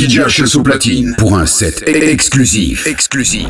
DJ au platine pour un set exclusif. Exclusif.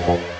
Oh, oh, oh.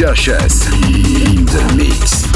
Joshes in the Mix.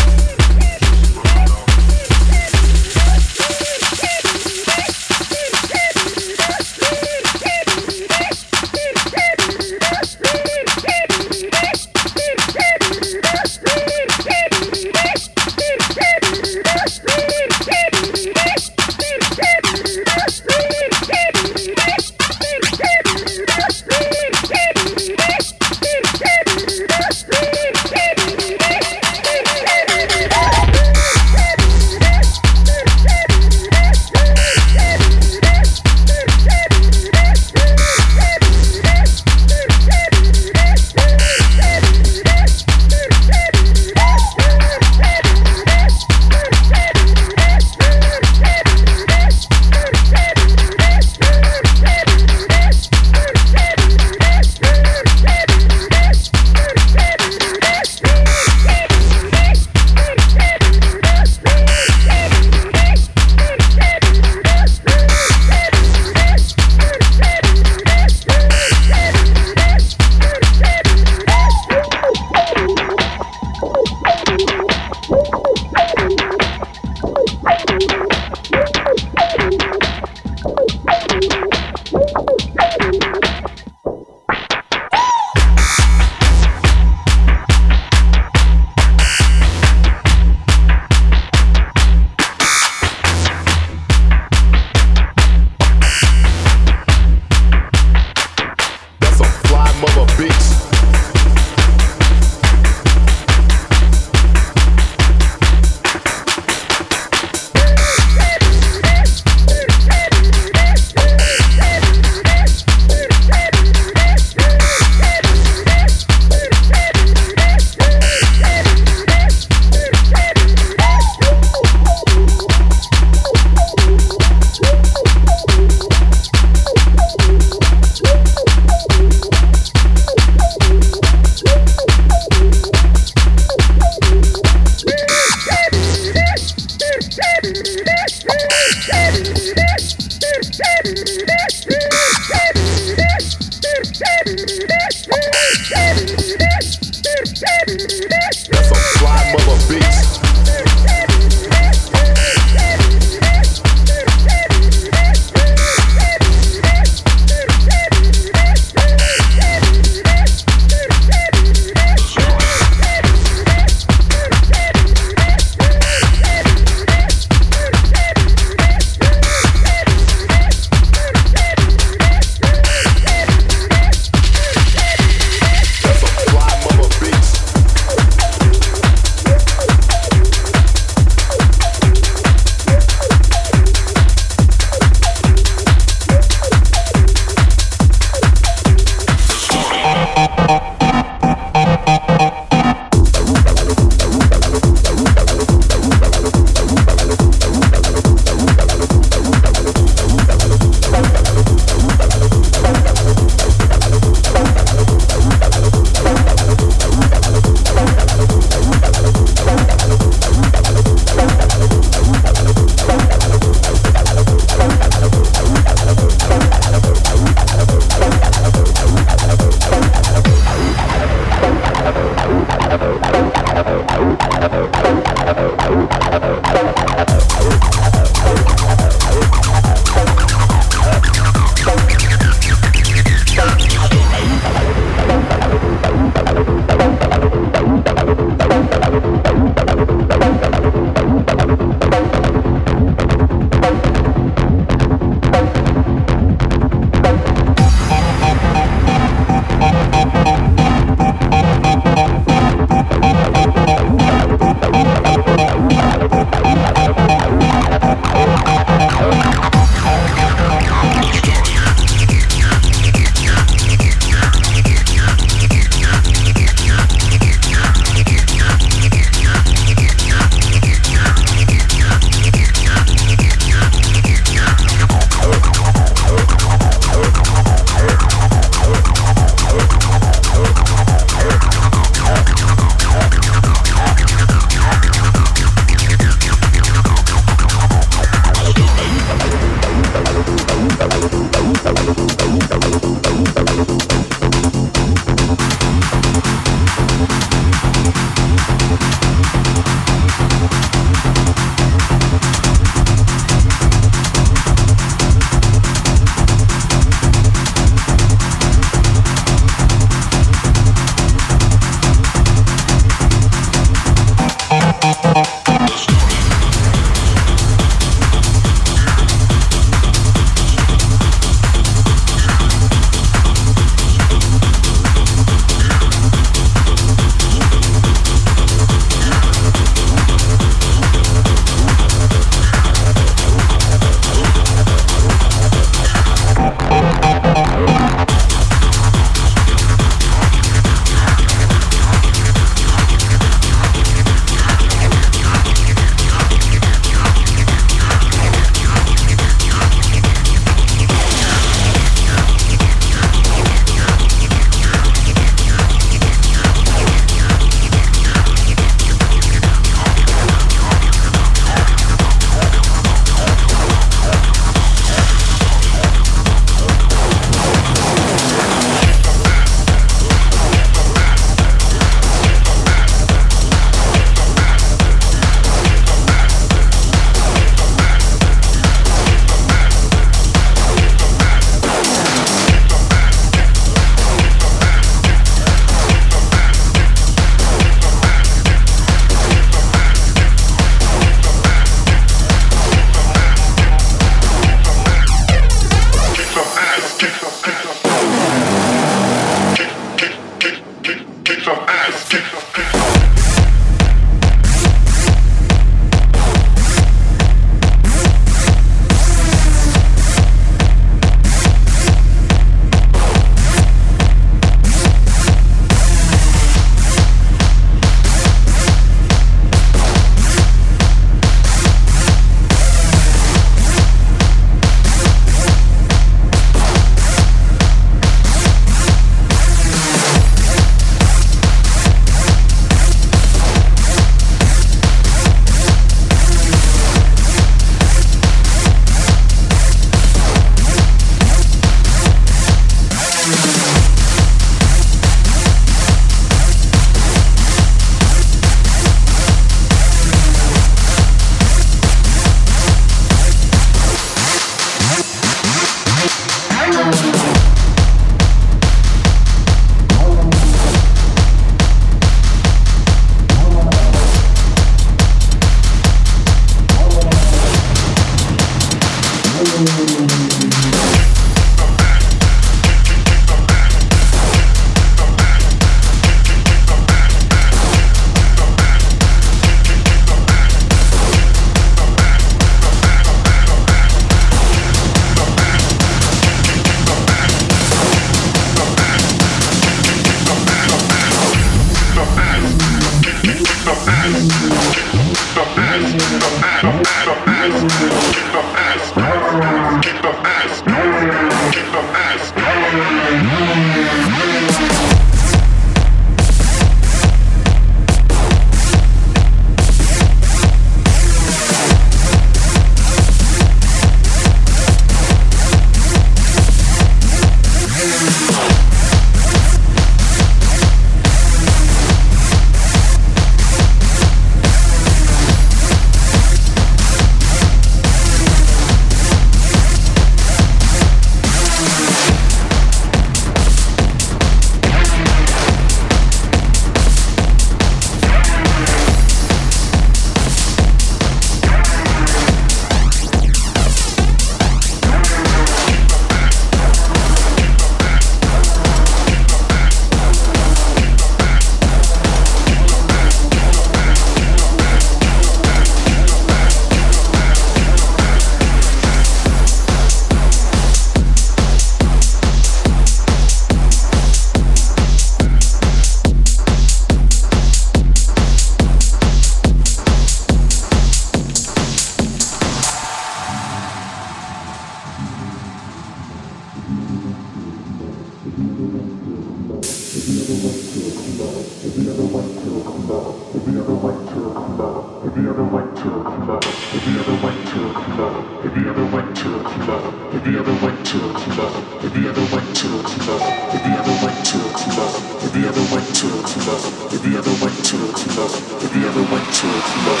to a club, if you ever went to a club,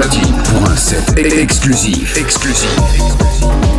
platine pour un set exclusif. Exclusif.